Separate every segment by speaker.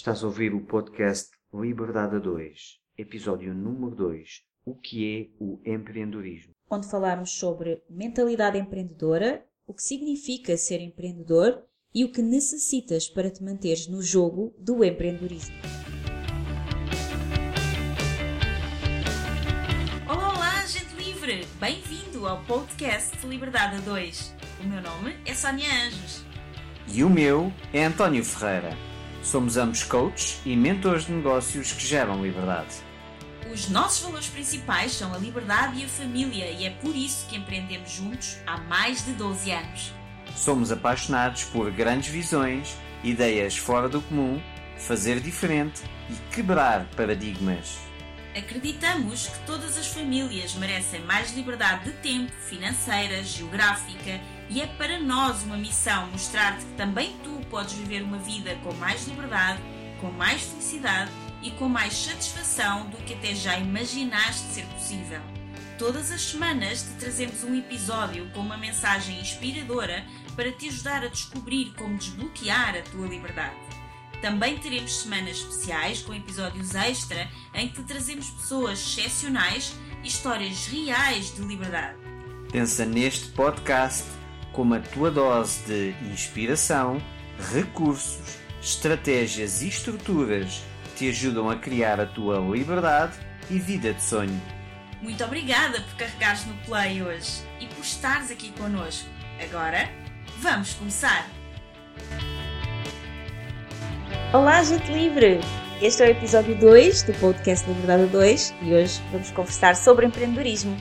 Speaker 1: Estás a ouvir o podcast Liberdade a 2, episódio número 2. O que é o empreendedorismo?
Speaker 2: onde falamos sobre mentalidade empreendedora, o que significa ser empreendedor e o que necessitas para te manteres no jogo do empreendedorismo.
Speaker 3: Olá, olá, gente livre! Bem-vindo ao podcast Liberdade a 2. O meu nome é Sónia Anjos.
Speaker 1: E o meu é António Ferreira. Somos ambos coaches e mentores de negócios que geram liberdade.
Speaker 3: Os nossos valores principais são a liberdade e a família e é por isso que empreendemos juntos há mais de 12 anos.
Speaker 1: Somos apaixonados por grandes visões, ideias fora do comum, fazer diferente e quebrar paradigmas.
Speaker 3: Acreditamos que todas as famílias merecem mais liberdade de tempo, financeira, geográfica e é para nós uma missão mostrar-te que também tu podes viver uma vida com mais liberdade, com mais felicidade e com mais satisfação do que até já imaginaste ser possível. Todas as semanas te trazemos um episódio com uma mensagem inspiradora para te ajudar a descobrir como desbloquear a tua liberdade. Também teremos semanas especiais com episódios extra em que te trazemos pessoas excepcionais e histórias reais de liberdade.
Speaker 1: Pensa neste podcast como a tua dose de inspiração, recursos, estratégias e estruturas que te ajudam a criar a tua liberdade e vida de sonho.
Speaker 3: Muito obrigada por carregares no play hoje e por estares aqui connosco. Agora, vamos começar!
Speaker 2: Olá, gente livre! Este é o episódio 2 do podcast Liberdade 2 e hoje vamos conversar sobre empreendedorismo.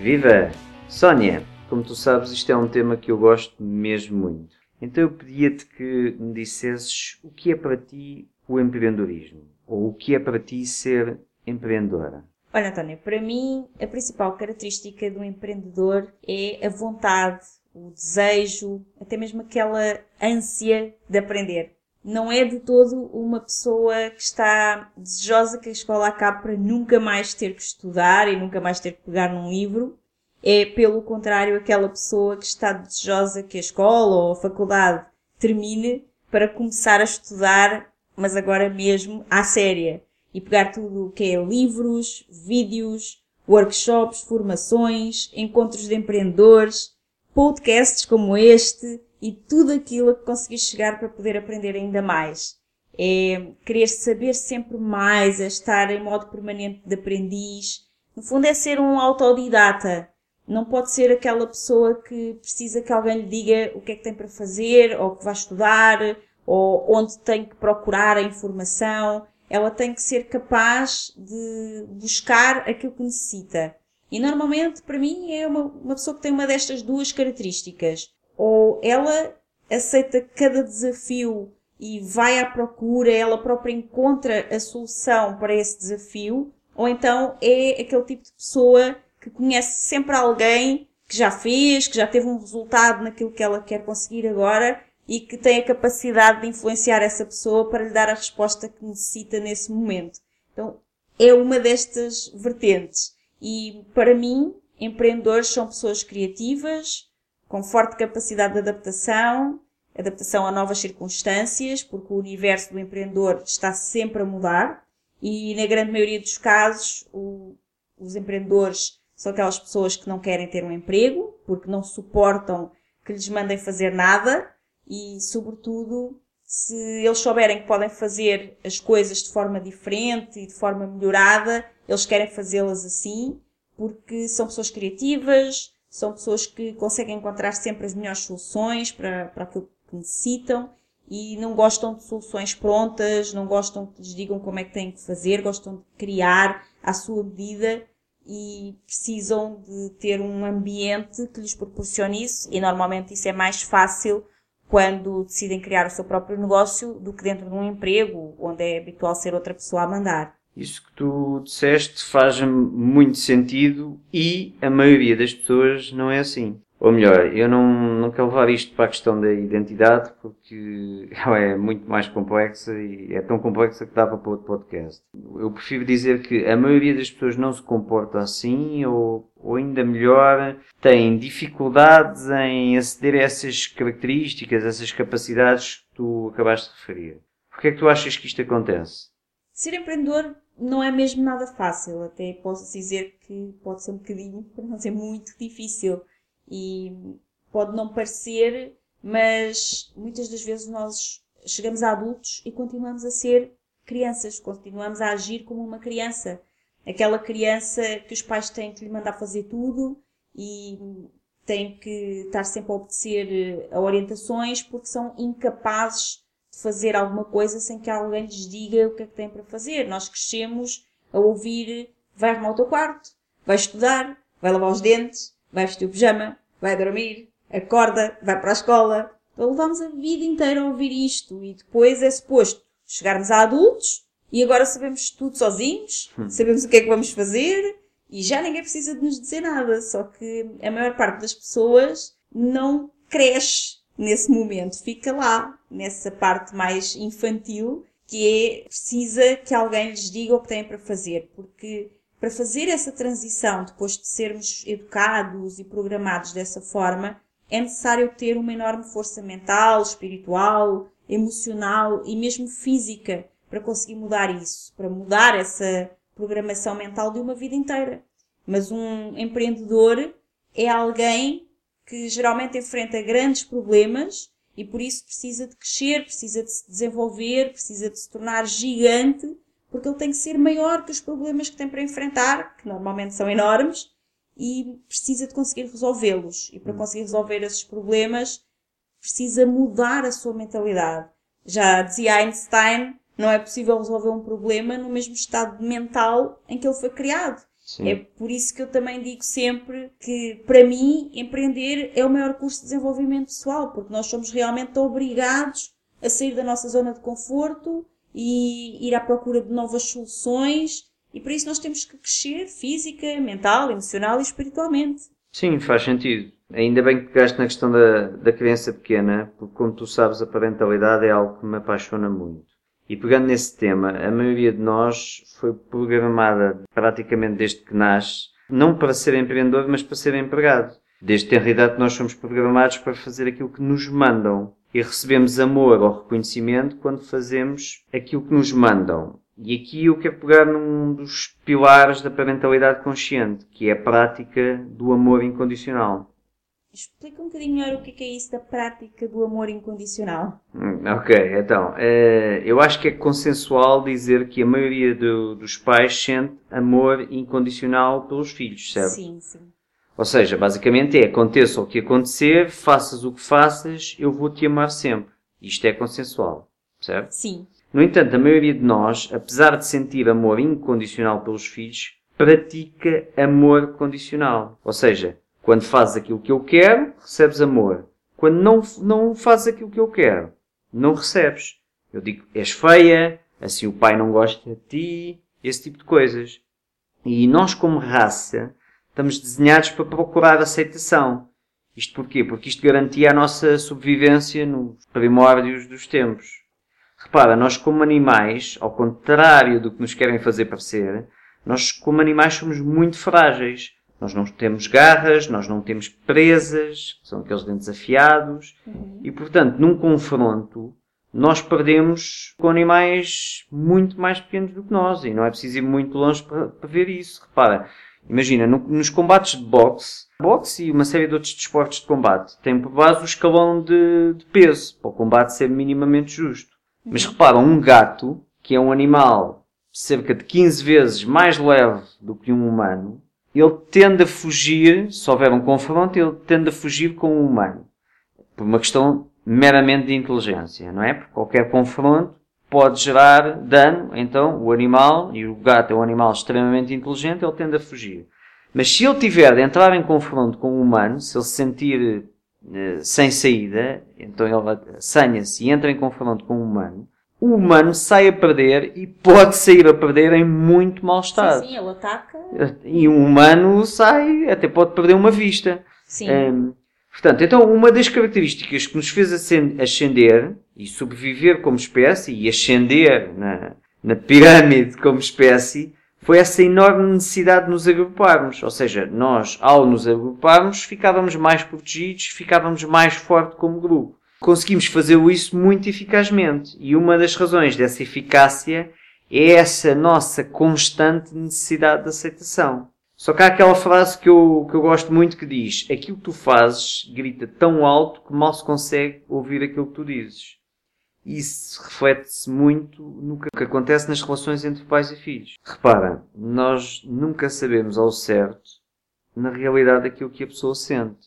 Speaker 1: Viva! Sónia, como tu sabes, isto é um tema que eu gosto mesmo muito. Então eu pedia-te que me dissesses o que é para ti o empreendedorismo, ou o que é para ti ser empreendedora.
Speaker 2: Olha, Antónia, para mim a principal característica do empreendedor é a vontade, o desejo, até mesmo aquela ânsia de aprender. Não é de todo uma pessoa que está desejosa que a escola acabe para nunca mais ter que estudar e nunca mais ter que pegar num livro. É, pelo contrário, aquela pessoa que está desejosa que a escola ou a faculdade termine para começar a estudar, mas agora mesmo à séria. E pegar tudo o que é livros, vídeos, workshops, formações, encontros de empreendedores, podcasts como este e tudo aquilo a que conseguir chegar para poder aprender ainda mais. É querer saber sempre mais, é estar em modo permanente de aprendiz. No fundo é ser um autodidata. Não pode ser aquela pessoa que precisa que alguém lhe diga o que é que tem para fazer, ou que vai estudar, ou onde tem que procurar a informação. Ela tem que ser capaz de buscar aquilo que necessita. E normalmente, para mim, é uma, uma pessoa que tem uma destas duas características. Ou ela aceita cada desafio e vai à procura, ela própria encontra a solução para esse desafio, ou então é aquele tipo de pessoa que conhece sempre alguém que já fez, que já teve um resultado naquilo que ela quer conseguir agora e que tem a capacidade de influenciar essa pessoa para lhe dar a resposta que necessita nesse momento. Então, é uma destas vertentes. E para mim, empreendedores são pessoas criativas, com forte capacidade de adaptação, adaptação a novas circunstâncias, porque o universo do empreendedor está sempre a mudar e na grande maioria dos casos o, os empreendedores são aquelas pessoas que não querem ter um emprego, porque não suportam que lhes mandem fazer nada e, sobretudo, se eles souberem que podem fazer as coisas de forma diferente e de forma melhorada, eles querem fazê-las assim, porque são pessoas criativas, são pessoas que conseguem encontrar sempre as melhores soluções para, para aquilo que necessitam e não gostam de soluções prontas, não gostam que lhes digam como é que têm que fazer, gostam de criar à sua medida e precisam de ter um ambiente que lhes proporcione isso e normalmente isso é mais fácil quando decidem criar o seu próprio negócio do que dentro de um emprego onde é habitual ser outra pessoa a mandar.
Speaker 1: Isso que tu disseste faz muito sentido e a maioria das pessoas não é assim. Ou melhor, eu não, não quero levar isto para a questão da identidade porque ela é muito mais complexa e é tão complexa que dava para outro podcast. Eu prefiro dizer que a maioria das pessoas não se comporta assim ou, ou ainda melhor, tem dificuldades em aceder a essas características, essas capacidades que tu acabaste de referir. Porquê é que tu achas que isto acontece?
Speaker 2: Ser empreendedor não é mesmo nada fácil. Até posso dizer que pode ser um bocadinho, para não dizer muito difícil. E pode não parecer, mas muitas das vezes nós chegamos a adultos e continuamos a ser crianças, continuamos a agir como uma criança. Aquela criança que os pais têm que lhe mandar fazer tudo e têm que estar sempre a obedecer a orientações porque são incapazes de fazer alguma coisa sem que alguém lhes diga o que é que têm para fazer. Nós crescemos a ouvir vai arrumar o teu quarto, vai estudar, vai lavar os dentes, vai vestir o pijama, vai dormir, acorda, vai para a escola. Então levamos a vida inteira a ouvir isto e depois é suposto chegarmos a adultos e agora sabemos tudo sozinhos, hum. sabemos o que é que vamos fazer e já ninguém precisa de nos dizer nada. Só que a maior parte das pessoas não cresce nesse momento, fica lá, nessa parte mais infantil, que é precisa que alguém lhes diga o que têm para fazer, porque para fazer essa transição, depois de sermos educados e programados dessa forma, é necessário ter uma enorme força mental, espiritual, emocional e mesmo física para conseguir mudar isso, para mudar essa programação mental de uma vida inteira. Mas um empreendedor é alguém que geralmente enfrenta grandes problemas e por isso precisa de crescer, precisa de se desenvolver, precisa de se tornar gigante, porque ele tem que ser maior que os problemas que tem para enfrentar, que normalmente são enormes, e precisa de conseguir resolvê-los. E para hum. conseguir resolver esses problemas, precisa mudar a sua mentalidade. Já dizia Einstein, não é possível resolver um problema no mesmo estado mental em que ele foi criado. Sim. É por isso que eu também digo sempre que, para mim, empreender é o maior curso de desenvolvimento pessoal, porque nós somos realmente obrigados a sair da nossa zona de conforto e ir à procura de novas soluções, e por isso nós temos que crescer física, mental, emocional e espiritualmente.
Speaker 1: Sim, faz sentido. Ainda bem que pegaste na questão da, da criança pequena, porque como tu sabes, a parentalidade é algo que me apaixona muito. E pegando nesse tema, a maioria de nós foi programada praticamente desde que nasce, não para ser empreendedor, mas para ser empregado. Desde a idade nós somos programados para fazer aquilo que nos mandam. E recebemos amor ou reconhecimento quando fazemos aquilo que nos mandam. E aqui eu quero pegar num dos pilares da parentalidade consciente, que é a prática do amor incondicional.
Speaker 2: Explica um bocadinho melhor o que é, é isso da prática do amor incondicional.
Speaker 1: Hum, ok, então, uh, eu acho que é consensual dizer que a maioria do, dos pais sente amor incondicional pelos filhos, certo?
Speaker 2: Sim, sim.
Speaker 1: Ou seja, basicamente é, aconteça o que acontecer, faças o que faças, eu vou te amar sempre. Isto é consensual, certo?
Speaker 2: Sim.
Speaker 1: No entanto, a maioria de nós, apesar de sentir amor incondicional pelos filhos, pratica amor condicional. Ou seja, quando fazes aquilo que eu quero, recebes amor. Quando não, não fazes aquilo que eu quero, não recebes. Eu digo, és feia, assim o pai não gosta de ti, esse tipo de coisas. E nós, como raça, estamos desenhados para procurar aceitação. Isto porquê? Porque isto garantia a nossa sobrevivência nos primórdios dos tempos. Repara, nós como animais, ao contrário do que nos querem fazer parecer, nós como animais somos muito frágeis. Nós não temos garras, nós não temos presas, são aqueles dentes afiados, uhum. e portanto, num confronto, nós perdemos com animais muito mais pequenos do que nós, e não é preciso ir muito longe para, para ver isso. Repara, imagina, no, nos combates de boxe, boxe e uma série de outros desportos de combate, tem por base o escalão de, de peso, para o combate ser minimamente justo. Mas repara, um gato, que é um animal cerca de 15 vezes mais leve do que um humano, ele tende a fugir, se houver um confronto, ele tende a fugir com o humano. Por uma questão meramente de inteligência, não é? Porque qualquer confronto pode gerar dano, então o animal, e o gato é um animal extremamente inteligente, ele tende a fugir. Mas se ele tiver de entrar em confronto com o humano, se ele se sentir eh, sem saída, então ele assanha-se e entra em confronto com o humano, o humano sai a perder e pode sair a perder em muito mau estado.
Speaker 2: Sim, sim ele ataca.
Speaker 1: E um humano sai, até pode perder uma vista.
Speaker 2: Sim. Um,
Speaker 1: portanto, então uma das características que nos fez ascender e sobreviver como espécie e ascender na, na pirâmide como espécie foi essa enorme necessidade de nos agruparmos. Ou seja, nós, ao nos agruparmos, ficávamos mais protegidos, ficávamos mais forte como grupo. conseguimos fazer isso muito eficazmente. E uma das razões dessa eficácia é essa nossa constante necessidade de aceitação. Só que há aquela frase que eu, que eu gosto muito que diz: Aquilo que tu fazes grita tão alto que mal se consegue ouvir aquilo que tu dizes. Isso reflete-se muito no que acontece nas relações entre pais e filhos. Repara, nós nunca sabemos ao certo, na realidade, aquilo que a pessoa sente.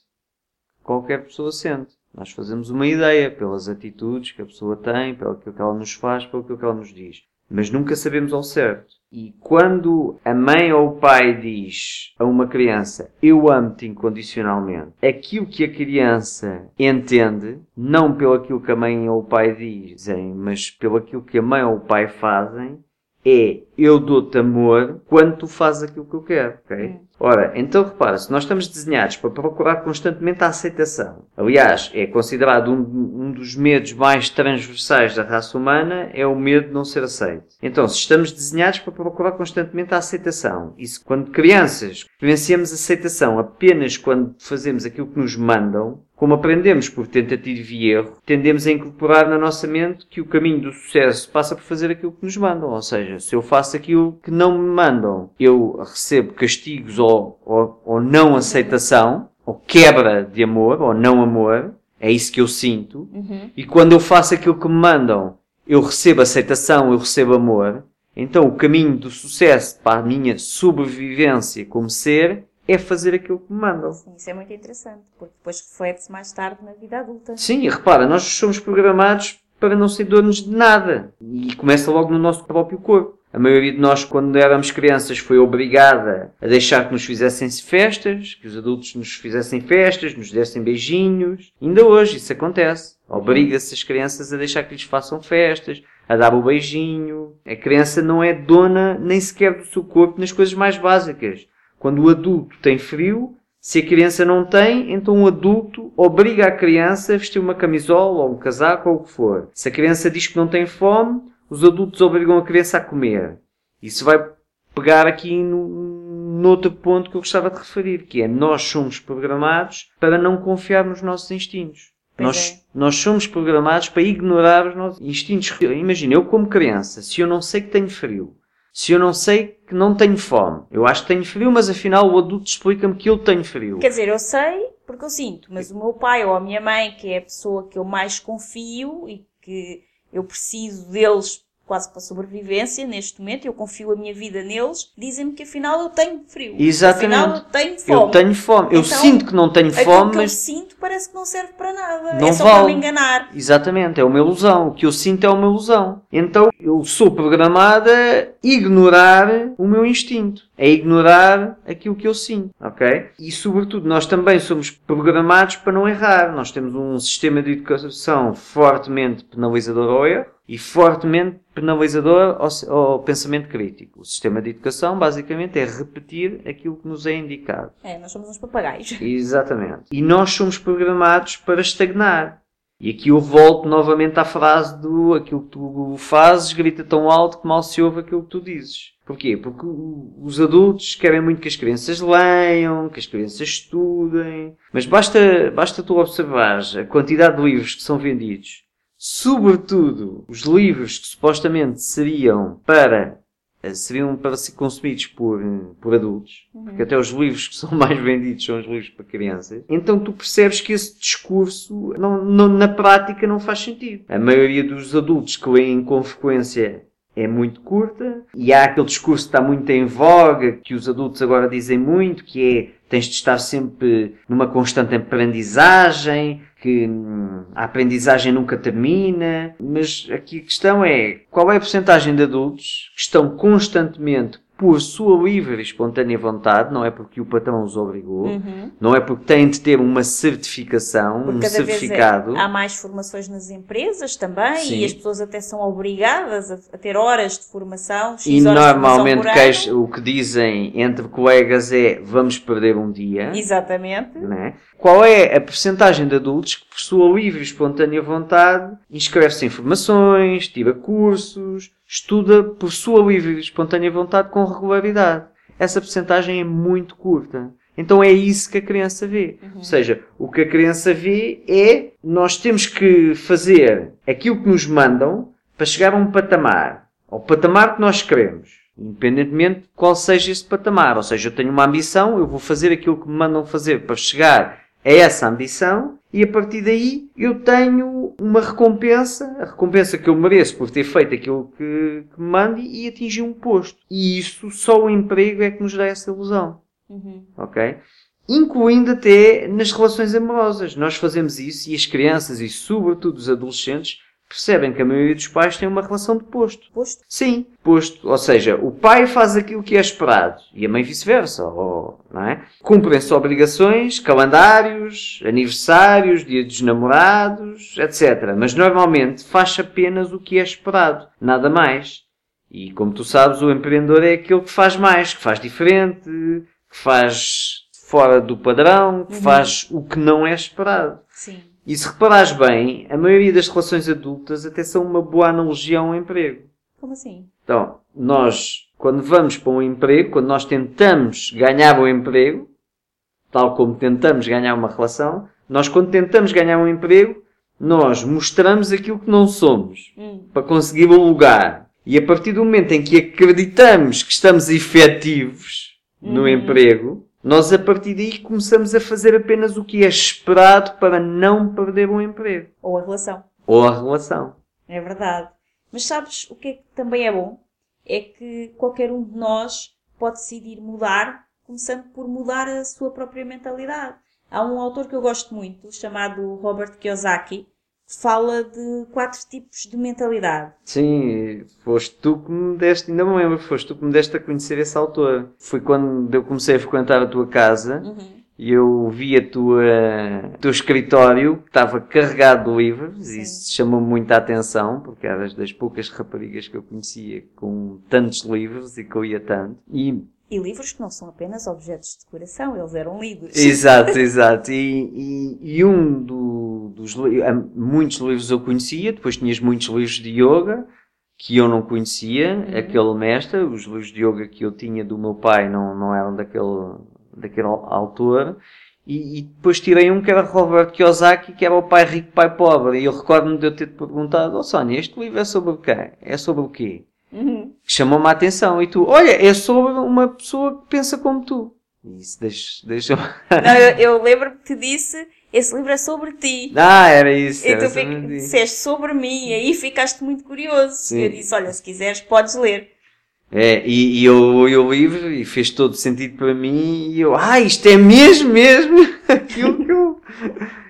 Speaker 1: Qualquer pessoa sente. Nós fazemos uma ideia pelas atitudes que a pessoa tem, pelo que ela nos faz, pelo que ela nos diz mas nunca sabemos ao certo. E quando a mãe ou o pai diz a uma criança eu amo-te incondicionalmente, aquilo que a criança entende, não pelo aquilo que a mãe ou o pai dizem, mas pelo aquilo que a mãe ou o pai fazem, é eu dou-te amor quando tu fazes aquilo que eu quero, ok? Hum. Ora, então repara, se nós estamos desenhados para procurar constantemente a aceitação, aliás, é considerado um, um, dos medos mais transversais da raça humana, é o medo de não ser aceito. Então, se estamos desenhados para procurar constantemente a aceitação, e se quando crianças vivenciamos aceitação apenas quando fazemos aquilo que nos mandam, como aprendemos por tentativa e erro, tendemos a incorporar na nossa mente que o caminho do sucesso passa por fazer aquilo que nos mandam. Ou seja, se eu faço aquilo que não me mandam, eu recebo castigos ou, ou, ou não aceitação, ou quebra de amor, ou não amor, é isso que eu sinto. Uhum. E quando eu faço aquilo que me mandam, eu recebo aceitação, eu recebo amor. Então o caminho do sucesso para a minha sobrevivência como ser é fazer aquilo que me mandam.
Speaker 2: Sim, isso é muito interessante, porque depois reflete-se mais tarde na vida adulta.
Speaker 1: Sim, e repara, nós somos programados para não ser donos de nada. E começa logo no nosso próprio corpo. A maioria de nós, quando éramos crianças, foi obrigada a deixar que nos fizessem festas, que os adultos nos fizessem festas, nos dessem beijinhos. Ainda hoje isso acontece. Obriga-se as crianças a deixar que lhes façam festas, a dar o beijinho. A criança não é dona nem sequer do seu corpo nas coisas mais básicas. Quando o adulto tem frio, se a criança não tem, então o adulto obriga a criança a vestir uma camisola ou um casaco ou o que for. Se a criança diz que não tem fome, os adultos obrigam a criança a comer. Isso vai pegar aqui no, no outro ponto que eu gostava de referir, que é nós somos programados para não confiar nos nossos instintos. Nós, é. nós somos programados para ignorar os nossos instintos. Imagina, eu como criança, se eu não sei que tenho frio, se eu não sei que não tenho fome. Eu acho que tenho frio, mas afinal o adulto explica-me que eu tenho frio.
Speaker 2: Quer dizer, eu sei porque eu sinto, mas o meu pai ou a minha mãe, que é a pessoa que eu mais confio e que eu preciso deles quase para sobrevivência neste momento, eu confio a minha vida neles, dizem-me que afinal eu tenho frio.
Speaker 1: Exatamente.
Speaker 2: Afinal eu tenho fome.
Speaker 1: Eu tenho fome. Eu então, sinto que não tenho fome, mas.
Speaker 2: eu sinto parece que não serve para nada. Não é só vale. para me enganar.
Speaker 1: Exatamente. É uma ilusão. O que eu sinto é uma ilusão. Então eu sou programada a ignorar o meu instinto. A ignorar aquilo que eu sinto. Ok? E sobretudo nós também somos programados para não errar. Nós temos um sistema de educação fortemente penalizador ao erro e fortemente penalizador ao, ao, pensamento crítico. O sistema de educação, basicamente, é repetir aquilo que nos é indicado.
Speaker 2: É, nós somos uns papagaios.
Speaker 1: Exatamente. E nós somos programados para estagnar. E aqui eu volto novamente à frase do aquilo que tu fazes grita tão alto que mal se ouve aquilo que tu dizes. Porquê? Porque os adultos querem muito que as crianças leiam, que as crianças estudem, mas basta, basta tu observares a quantidade de livros que são vendidos sobretudo os livros que supostamente seriam para eh, seriam para ser consumidos por, por adultos, uhum. porque até os livros que são mais vendidos são os livros para crianças, então tu percebes que esse discurso não, não, na prática não faz sentido. A maioria dos adultos que leem com frequência é muito curta e há aquele discurso que está muito em voga, que os adultos agora dizem muito, que é tens de estar sempre numa constante aprendizagem, que hum, a aprendizagem nunca termina, mas aqui a questão é qual é a porcentagem de adultos que estão constantemente por sua livre e espontânea vontade, não é porque o patrão os obrigou, uhum. não é porque têm de ter uma certificação, porque um certificado.
Speaker 2: É, há mais formações nas empresas também Sim. e as pessoas até são obrigadas a, ter horas de formação.
Speaker 1: e normalmente que, o que dizem entre colegas é vamos perder um dia.
Speaker 2: Exatamente.
Speaker 1: Né? Qual é a percentagem de adultos que, por sua livre e espontânea vontade, inscreve-se em formações, tira cursos, estuda por sua livre e espontânea vontade com regularidade. Essa percentagem é muito curta. Então é isso que a criança vê. Ou seja, o que a criança vê é nós temos que fazer aquilo que nos mandam para chegar a um patamar, ao patamar que nós queremos. Independentemente de qual seja esse patamar. Ou seja, eu tenho uma ambição, eu vou fazer aquilo que me mandam fazer para chegar a essa ambição e a partir daí eu tenho uma recompensa, a recompensa que eu mereço por ter feito aquilo que, que me mando e atingir um posto. E isso, só o emprego é que nos dá essa ilusão.
Speaker 2: Uhum.
Speaker 1: Ok? Incluindo até nas relações amorosas. Nós fazemos isso e as crianças e sobretudo os adolescentes percebem que a maioria dos pais tem uma relação de posto.
Speaker 2: Posto.
Speaker 1: Sim, posto. Ou seja, o pai faz aquilo que é esperado e a mãe vice-versa. Não é? Cumprem-se obrigações, calendários, aniversários, dia dos namorados, etc. Mas normalmente faz apenas o que é esperado. Nada mais. E como tu sabes, o empreendedor é aquele que faz mais, que faz diferente, que faz fora do padrão, que faz o que não é esperado.
Speaker 2: Sim.
Speaker 1: E se reparares bem, a maioria das relações adultas até são uma boa analogia a um emprego.
Speaker 2: Como assim?
Speaker 1: Então, nós, quando vamos para um emprego, quando nós tentamos ganhar um emprego, tal como tentamos ganhar uma relação, nós quando tentamos ganhar um emprego, nós mostramos aquilo que não somos
Speaker 2: Hum.
Speaker 1: para conseguir o lugar. E a partir do momento em que acreditamos que estamos efetivos no
Speaker 2: Uhum.
Speaker 1: emprego, nós a partir daí começamos a fazer apenas o que é esperado para não perder um emprego.
Speaker 2: Ou a relação.
Speaker 1: Ou a relação.
Speaker 2: É verdade. Mas sabes o que é que também é bom? É que qualquer um de nós pode decidir mudar, começando por mudar a sua própria mentalidade. Há um autor que eu gosto muito, chamado Robert Kiyosaki, fala de quatro tipos de mentalidade.
Speaker 1: Sim, foste tu que me deste, ainda me lembro, foste tu que me deste a conhecer esse autor. Foi quando eu comecei a frequentar a tua casa e eu vi a tua, o teu escritório que estava carregado de livros e isso chamou-me muito a atenção porque eras das poucas raparigas que eu conhecia com tantos livros e que eu ia tanto. E
Speaker 2: E livros que não são apenas objetos de decoração, eles eram lidos.
Speaker 1: Exato, exato. E, e, e um do- dos há muitos livros eu conhecia, depois tinhas muitos livros de yoga que eu não conhecia, aquele mestre, os livros de yoga que eu tinha do meu pai não, não eram daquele, daquele autor. E, e depois tirei um que era Robert Kiyosaki, que era o pai rico, pai pobre. E eu recordo-me de eu ter perguntado, oh Sónia, este livro é sobre o quê? É sobre o quê?
Speaker 2: Uhum.
Speaker 1: que chamou-me a atenção. E tu, olha, é sobre uma pessoa que pensa como tu. Isso deixa, deixa
Speaker 2: eu, eu lembro-me que disse, esse livro é sobre ti.
Speaker 1: Ah, era isso.
Speaker 2: E tu fica- disseste sobre mim, e aí ficaste muito curioso.
Speaker 1: Sim.
Speaker 2: Eu disse, olha, se quiseres podes ler.
Speaker 1: É, e, e eu li o livro e fez todo sentido para mim. E eu, ah, isto é mesmo, mesmo aquilo que eu,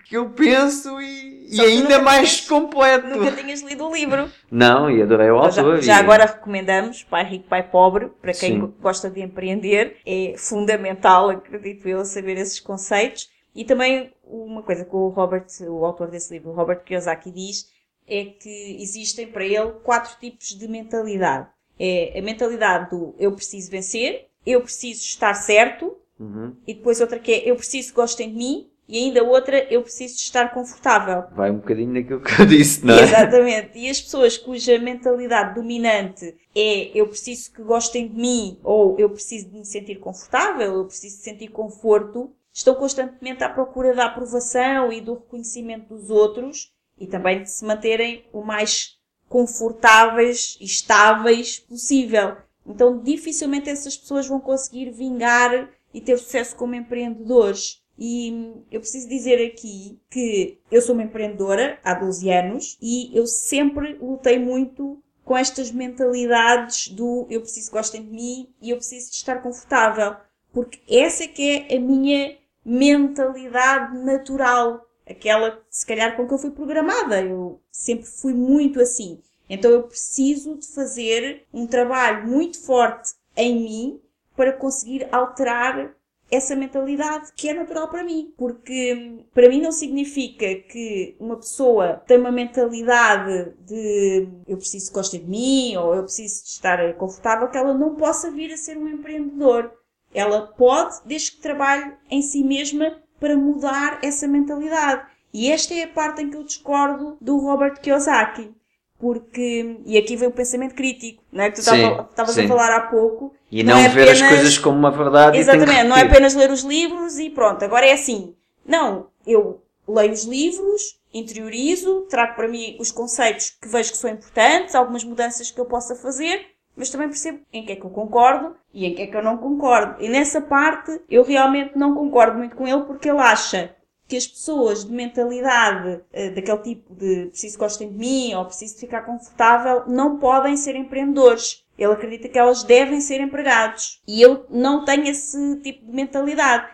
Speaker 1: que eu penso e, e ainda mais
Speaker 2: tinhas-
Speaker 1: completo.
Speaker 2: Nunca tinhas lido o livro.
Speaker 1: Não, e adorei o autor.
Speaker 2: Já, já agora recomendamos Pai Rico, Pai Pobre, para quem
Speaker 1: Sim.
Speaker 2: go- gosta de empreender. É fundamental, acredito eu, saber esses conceitos. E também uma coisa que o Robert, o autor desse livro, Robert Kiyosaki, diz é que existem para ele quatro tipos de mentalidade. É a mentalidade do eu preciso vencer, eu preciso estar certo,
Speaker 1: Uhum.
Speaker 2: e depois outra que é eu preciso que gostem de mim, e ainda outra eu preciso de estar confortável.
Speaker 1: Vai um bocadinho naquilo que eu disse, não é?
Speaker 2: Exatamente. E as pessoas cuja mentalidade dominante é eu preciso que gostem de mim ou eu preciso de me sentir confortável, eu preciso de sentir conforto, estão constantemente à procura da aprovação e do reconhecimento dos outros e também de se manterem o mais confortáveis e estáveis possível. Então, dificilmente essas pessoas vão conseguir vingar e ter sucesso como empreendedores. E hum, eu preciso dizer aqui que eu sou uma empreendedora há 12 anos e eu sempre lutei muito com estas mentalidades do eu preciso que gostem de mim e eu preciso de estar confortável. Porque essa é que é a minha mentalidade natural. Aquela, se calhar, com que eu fui programada. Eu sempre fui muito assim. Então eu preciso de fazer um trabalho muito forte em mim para conseguir alterar essa mentalidade que é natural para mim. Porque para mim não significa que uma pessoa tem uma mentalidade de eu preciso que gostem de mim ou eu preciso de estar confortável que ela não possa vir a ser um empreendedor. Ela pode, desde que trabalhe em si mesma para mudar essa mentalidade. E esta é a parte em que eu discordo do Robert Kiyosaki. porque, e aqui vem o pensamento crítico, não é? Que tu estavas a falar há pouco.
Speaker 1: E
Speaker 2: Não
Speaker 1: não,
Speaker 2: é
Speaker 1: ver as
Speaker 2: apenas-
Speaker 1: coisas como uma verdade
Speaker 2: Exatamente, não é apenas ler os livros e pronto, agora é assim. Não, eu leio os livros, interiorizo, trago para mim os conceitos que vejo que são importantes, algumas mudanças que eu possa fazer, mas também percebo em que é que eu concordo e em que é que eu não concordo. E nessa parte eu realmente não concordo muito com ele porque ele acha que as pessoas de mentalidade eh, daquele tipo de preciso que gostem de mim ou preciso ficar confortável não podem ser empreendedores. Ele acredita que elas devem ser empregados. E eu não tenho esse tipo de mentalidade.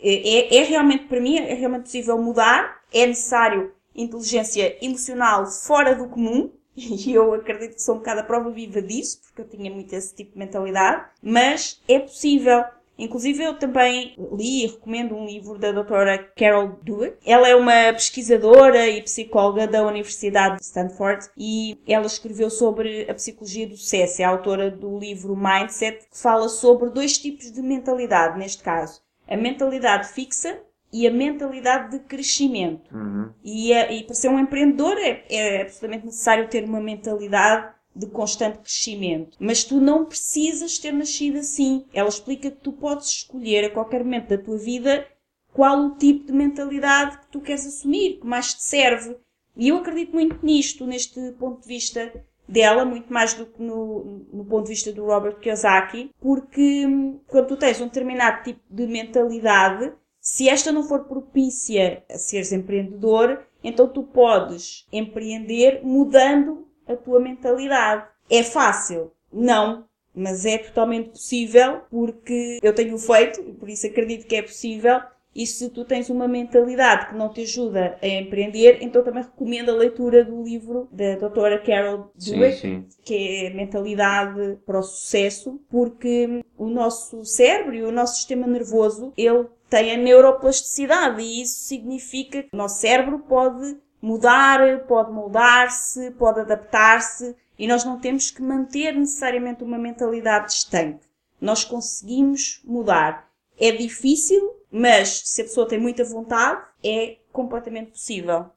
Speaker 2: É, é- é realmente, para mim, é realmente possível mudar. É necessário inteligência emocional fora do comum. E eu acredito que sou um bocado a prova viva disso, porque eu tinha muito esse tipo de mentalidade. Mas é possível. Inclusive, eu também li e recomendo um livro da doutora Carol Dweck. Ela é uma pesquisadora e psicóloga da Universidade de Stanford e ela escreveu sobre a psicologia do sucesso. É autora do livro Mindset, que fala sobre dois tipos de mentalidade, neste caso. A mentalidade fixa e a mentalidade de crescimento.
Speaker 1: Uhum.
Speaker 2: E, eh, e para ser um empreendedor é, é absolutamente necessário ter uma mentalidade de constante crescimento. Mas tu não precisas ter nascido assim. Ela explica que tu podes escolher a qualquer momento da tua vida qual o tipo de mentalidade que tu queres assumir, que mais te serve. E eu acredito muito nisto, neste ponto de vista dela, muito mais do que no, no ponto de vista do Robert Kiyosaki, porque hum, quando tu tens um determinado tipo de mentalidade, se esta não for propícia a seres empreendedor, então tu podes empreender mudando a tua mentalidade. É fácil? Não. Mas é totalmente possível porque eu tenho feito e por isso acredito que é possível. E se tu tens uma mentalidade que não te ajuda a empreender, então também recomendo a leitura do livro da doutora Carol Dweck, que é mentalidade para o sucesso, porque o nosso cérebro e o nosso sistema nervoso, ele tem a neuroplasticidade e isso significa que o nosso cérebro pode mudar, pode moldar-se, pode adaptar-se e nós não temos que manter necessariamente uma mentalidade estanque. Nós conseguimos mudar. É difícil, mas se a pessoa tem muita vontade, é completamente possível.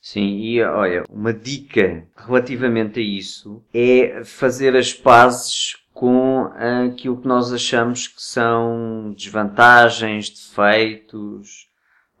Speaker 1: Sim, e olha, uma dica relativamente a isso é fazer as pazes com aquilo que nós achamos que são desvantagens, defeitos.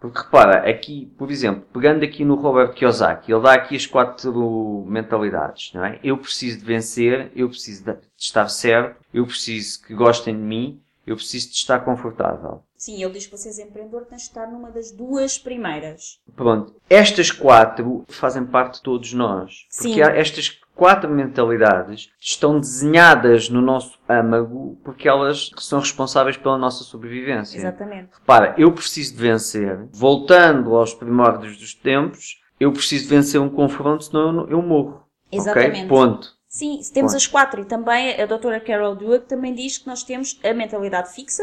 Speaker 1: Porque repara, aqui, por exemplo, pegando aqui no Robert Kiyosaki, ele dá aqui as quatro mentalidades, não é? Eu preciso de vencer, eu preciso de estar certo, eu preciso que gostem de mim, eu preciso de estar confortável.
Speaker 2: Sim, ele diz que você é empreendedor, tens de estar numa das duas primeiras.
Speaker 1: Pronto, estas quatro fazem parte de todos nós. Porque
Speaker 2: Sim.
Speaker 1: estas quatro mentalidades estão desenhadas no nosso âmago porque elas são responsáveis pela nossa sobrevivência.
Speaker 2: Exatamente.
Speaker 1: Repara, eu preciso de vencer. Voltando aos primórdios dos tempos, eu preciso de vencer um confronto, senão eu, eu morro.
Speaker 2: Exatamente.
Speaker 1: Ponto.
Speaker 2: Sim, temos
Speaker 1: Bom.
Speaker 2: as quatro e também a doutora Carol Dweck também diz que nós temos a mentalidade fixa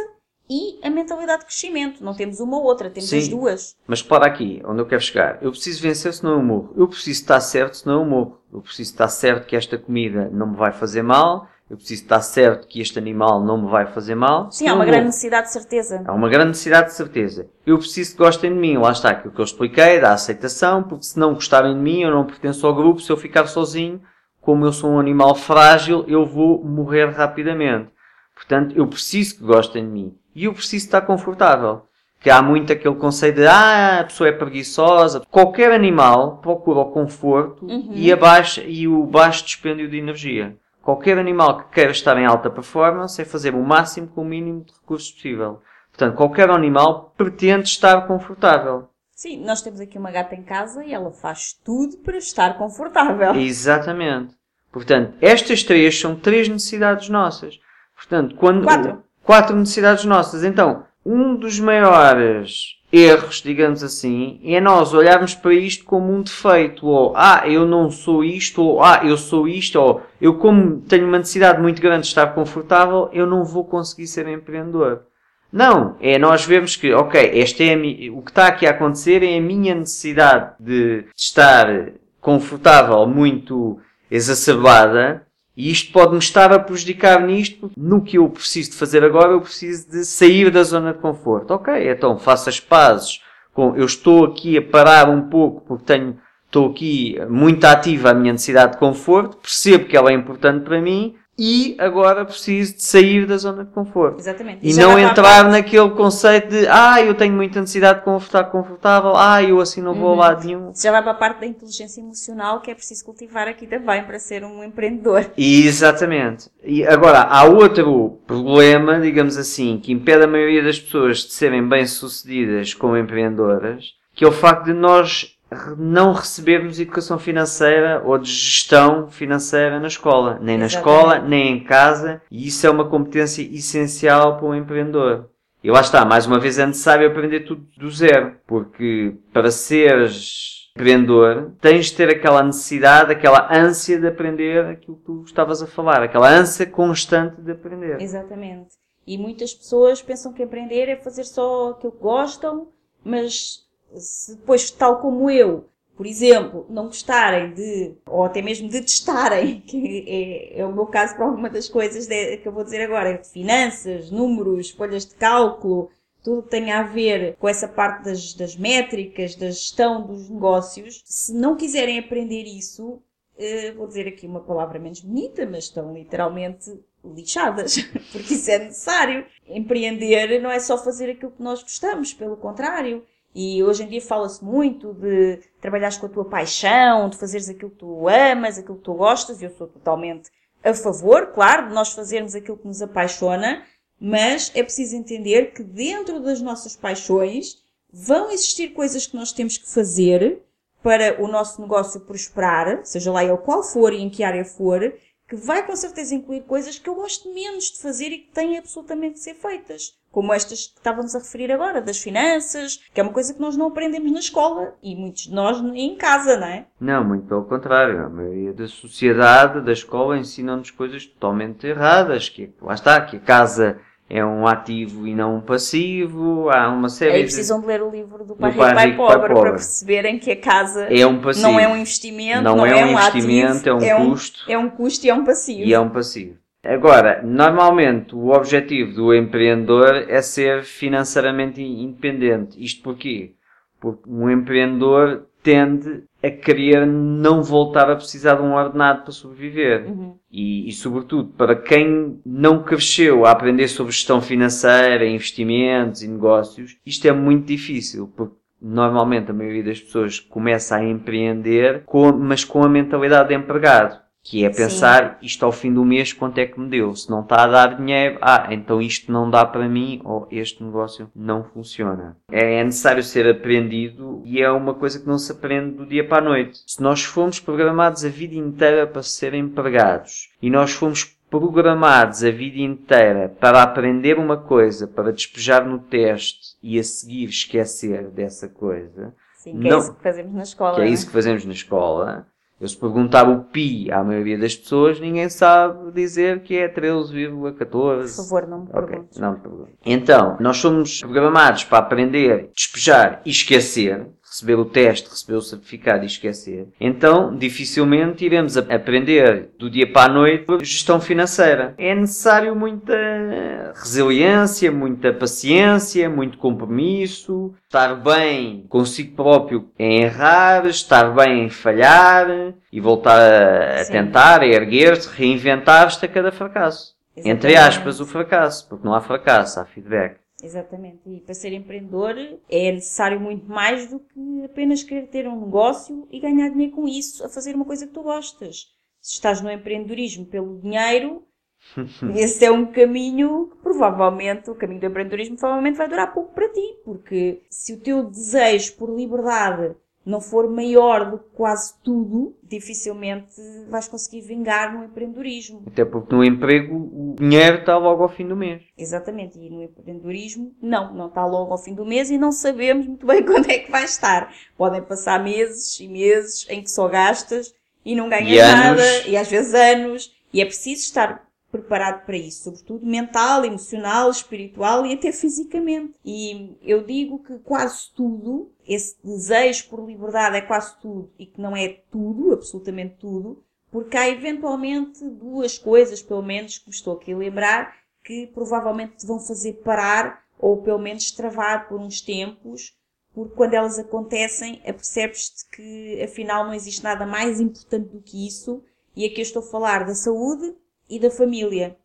Speaker 2: e a mentalidade de crescimento. Não temos uma ou outra, temos
Speaker 1: Sim.
Speaker 2: as duas.
Speaker 1: Mas para aqui, onde eu quero chegar. Eu preciso vencer, senão eu morro. Eu preciso estar certo, senão eu morro. Eu preciso estar certo que esta comida não me vai fazer mal. Eu preciso estar certo que este animal não me vai fazer mal.
Speaker 2: Sim, há uma grande necessidade de certeza.
Speaker 1: Há uma grande necessidade de certeza. Eu preciso que gostem de mim. Lá está aquilo que eu expliquei, da aceitação, porque se não gostarem de mim, eu não pertenço ao grupo. Se eu ficar sozinho, como eu sou um animal frágil, eu vou morrer rapidamente. Portanto, eu preciso que gostem de mim. E eu preciso estar confortável. Que há muito aquele conceito de, ah, a pessoa é preguiçosa. Qualquer animal procura o conforto
Speaker 2: Uhum.
Speaker 1: e, a baixa, e o baixo dispêndio de energia. Qualquer animal que queira estar em alta performance é fazer o máximo com o mínimo de recursos possível. Portanto, qualquer animal pretende estar confortável.
Speaker 2: Sim, nós temos aqui uma gata em casa e ela faz tudo para estar confortável.
Speaker 1: Exatamente. Portanto, estas três são três necessidades nossas. Portanto, quando.
Speaker 2: Quatro.
Speaker 1: Quatro necessidades nossas. Então, um dos maiores erros, digamos assim, é nós olharmos para isto como um defeito. Ou, ah, eu não sou isto, ou, ah, eu sou isto, ou, eu como tenho uma necessidade muito grande de estar confortável, eu não vou conseguir ser empreendedor. Não, é nós vermos que, ok, este é a o que está aqui a acontecer é a minha necessidade de estar confortável muito exacerbada e isto pode-me estar a prejudicar nisto, no que eu preciso de fazer agora, eu preciso de sair da zona de conforto. Ok, então faço as pazes com, eu estou aqui a parar um pouco porque tenho, estou aqui muito ativa à minha necessidade de conforto, percebo que ela é importante para mim, e agora preciso de sair da zona de conforto.
Speaker 2: Exatamente.
Speaker 1: E
Speaker 2: já
Speaker 1: não entrar naquele conceito de ah, eu tenho muita necessidade de estar confortável, ah, eu assim não vou
Speaker 2: Uhum.
Speaker 1: a lado nenhum.
Speaker 2: Já vai para a parte da inteligência emocional que é preciso cultivar aqui também para ser um empreendedor.
Speaker 1: Exatamente. E agora, há outro problema, digamos assim, que impede a maioria das pessoas de serem bem-sucedidas como empreendedoras, que é o facto de nós não recebermos educação financeira ou de gestão financeira na escola. Nem na
Speaker 2: Exatamente.
Speaker 1: escola, nem em casa. E isso é uma competência essencial para um empreendedor. E lá está, mais uma vez é necessário aprender tudo do zero. Porque para seres empreendedor, tens de ter aquela necessidade, aquela ânsia de aprender aquilo que tu estavas a falar. Aquela ânsia constante de aprender.
Speaker 2: Exatamente. E muitas pessoas pensam que empreender é fazer só aquilo que gostam, mas se depois, tal como eu, por exemplo, não gostarem de, ou até mesmo de testarem, que é, é o meu caso para alguma das coisas de- que eu vou dizer agora, finanças, números, folhas de cálculo, tudo que tem a ver com essa parte das, das métricas, da gestão dos negócios, se não quiserem aprender isso, eh, vou dizer aqui uma palavra menos bonita, mas estão literalmente lixadas, porque isso é necessário. Empreender não é só fazer aquilo que nós gostamos, pelo contrário. E hoje em dia fala-se muito de trabalhares com a tua paixão, de fazeres aquilo que tu amas, aquilo que tu gostas, e eu sou totalmente a favor, claro, de nós fazermos aquilo que nos apaixona, mas é preciso entender que dentro das nossas paixões vão existir coisas que nós temos que fazer para o nosso negócio prosperar, seja lá ele qual for e em que área for, que vai com certeza incluir coisas que eu gosto menos de fazer e que têm absolutamente de ser feitas. Como estas que estávamos a referir agora, das finanças, que é uma coisa que nós não aprendemos na escola e muitos de nós em casa, não é?
Speaker 1: Não, muito pelo contrário. A maioria da sociedade, da escola, ensina-nos coisas totalmente erradas. Que, lá está, que a casa é um ativo e não um passivo. Há uma série
Speaker 2: Aí
Speaker 1: de...
Speaker 2: precisam de ler o livro do Pai
Speaker 1: Do Pai
Speaker 2: Pai
Speaker 1: Pai
Speaker 2: Pobre para
Speaker 1: Pobre.
Speaker 2: perceberem que a casa
Speaker 1: É um passivo.
Speaker 2: não é um investimento,
Speaker 1: Não
Speaker 2: não,
Speaker 1: é um
Speaker 2: um
Speaker 1: investimento,
Speaker 2: ativo,
Speaker 1: é um
Speaker 2: um,
Speaker 1: custo.
Speaker 2: É um custo e é um passivo.
Speaker 1: E é um passivo. Agora, normalmente o objetivo do empreendedor é ser financeiramente independente. Isto porquê? Porque um empreendedor tende a querer não voltar a precisar de um ordenado para sobreviver.
Speaker 2: Uhum.
Speaker 1: E, e, sobretudo, para quem não cresceu a aprender sobre gestão financeira, investimentos e negócios, isto é muito difícil, porque normalmente a maioria das pessoas começa a empreender, com, mas com a mentalidade de empregado. Que é
Speaker 2: Sim.
Speaker 1: pensar, isto ao fim do mês, quanto é que me deu? Se não está a dar dinheiro, ah, então isto não dá para mim, ou este negócio não funciona. É, é necessário ser aprendido e é uma coisa que não se aprende do dia para a noite. Se nós fomos programados a vida inteira para ser empregados e nós fomos programados a vida inteira para aprender uma coisa, para despejar no teste e a seguir esquecer dessa coisa,
Speaker 2: Sim, que é
Speaker 1: Não.
Speaker 2: isso que fazemos na escola.
Speaker 1: que é isso que fazemos na escola. Eu se perguntar o pi à maioria das pessoas, ninguém sabe dizer que é 13,14.
Speaker 2: Por favor, não me perguntes.
Speaker 1: não me pergunte. Então, nós somos programados para aprender, despejar e esquecer. Receber o teste, receber o certificado e esquecer. Então, dificilmente iremos a- aprender do dia para a noite gestão financeira. É necessário muita resiliência, muita paciência, muito compromisso, estar bem consigo próprio em errar, estar bem em falhar e voltar a, a tentar, a erguer-se, reinventar-se a cada fracasso. Entre
Speaker 2: Exatamente.
Speaker 1: aspas, o fracasso, porque não há fracasso, há feedback.
Speaker 2: Exatamente. E para ser empreendedor é necessário muito mais do que apenas querer ter um negócio e ganhar dinheiro com isso, a fazer uma coisa que tu gostas. Se estás no empreendedorismo pelo dinheiro, esse é um caminho que provavelmente, o caminho do empreendedorismo provavelmente vai durar pouco para ti, porque se o teu desejo por liberdade não for maior do que quase tudo, dificilmente vais conseguir vingar no empreendedorismo.
Speaker 1: Até porque no emprego o dinheiro está logo ao fim do mês.
Speaker 2: Exatamente, e no empreendedorismo, não, não está logo ao fim do mês e não sabemos muito bem quando é que vai estar. Podem passar meses e meses em que só gastas e não ganhas
Speaker 1: E
Speaker 2: nada, e às vezes anos, e é preciso estar preparado para isso, sobretudo mental, emocional, espiritual e até fisicamente. E eu digo que quase tudo, esse desejo por liberdade é quase tudo e que não é tudo, absolutamente tudo, porque há eventualmente duas coisas, pelo menos, que me estou aqui a lembrar, que provavelmente te vão fazer parar ou pelo menos travar por uns tempos porque quando elas acontecem, apercebes-te que afinal não existe nada mais importante do que isso, e aqui eu estou a falar da saúde e da família.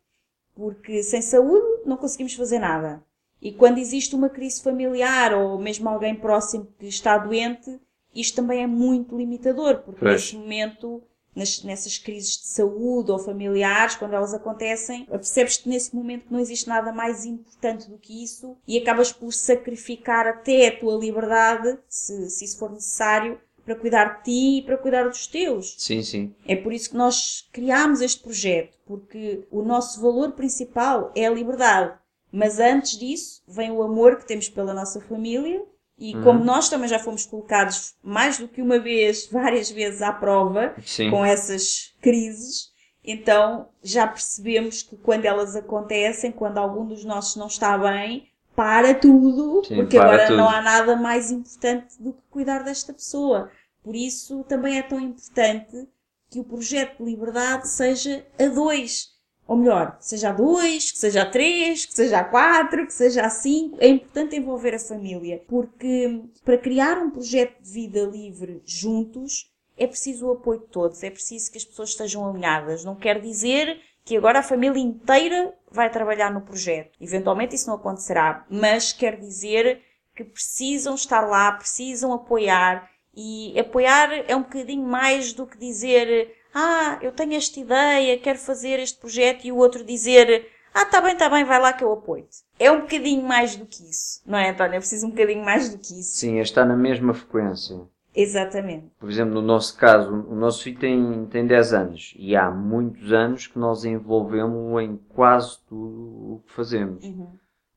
Speaker 2: Porque sem saúde não conseguimos fazer nada. E quando existe uma crise familiar ou mesmo alguém próximo que está doente, isto também é muito limitador, porque
Speaker 1: Pois.
Speaker 2: nesse momento, nas- nessas crises de saúde ou familiares, quando elas acontecem, percebes-te nesse momento que não existe nada mais importante do que isso e acabas por sacrificar até a tua liberdade, se, se isso for necessário, para cuidar de ti e para cuidar dos teus.
Speaker 1: Sim, sim.
Speaker 2: É por isso que nós criámos este projeto, porque o nosso valor principal é a liberdade. Mas antes disso, vem o amor que temos pela nossa família. E como nós também já fomos colocados mais do que uma vez, várias vezes à prova,
Speaker 1: Sim.
Speaker 2: com essas crises, então já percebemos que quando elas acontecem, quando algum dos nossos não está bem, para tudo,
Speaker 1: Sim,
Speaker 2: porque
Speaker 1: para
Speaker 2: agora
Speaker 1: tudo.
Speaker 2: não há nada mais importante do que cuidar desta pessoa. Por isso também é tão importante que o projeto de liberdade seja a dois. Ou melhor, seja a dois, que seja a três, que seja a quatro, que seja a cinco. É importante envolver a família, porque para criar um projeto de vida livre juntos é preciso o apoio de todos, é preciso que as pessoas estejam alinhadas. Não quer dizer que agora a família inteira vai trabalhar no projeto. Eventualmente isso não acontecerá, mas quer dizer que precisam estar lá, precisam apoiar e apoiar é um bocadinho mais do que dizer ah, eu tenho esta ideia, quero fazer este projeto e o outro dizer ah, tá bem, tá bem, vai lá que eu apoio-te. É um bocadinho mais do que isso, não é, António? É preciso um bocadinho mais do que isso.
Speaker 1: Sim, é estar na mesma frequência.
Speaker 2: Exatamente.
Speaker 1: Por exemplo, no nosso caso, o nosso filho tem, tem 10 anos e há muitos anos que nós envolvemos em quase tudo o que fazemos.
Speaker 2: Uhum.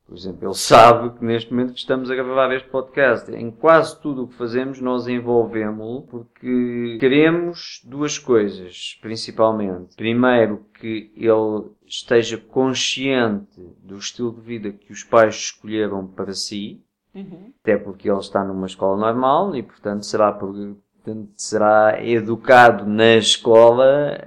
Speaker 1: Por exemplo, ele sabe que neste momento que estamos a gravar este podcast, em quase tudo o que fazemos, nós envolvemos-lo porque queremos duas coisas, principalmente. Primeiro, que ele esteja consciente do estilo de vida que os pais escolheram para si,
Speaker 2: Uhum.
Speaker 1: até porque ele está numa escola normal e, portanto, será, por- portanto, será educado na escola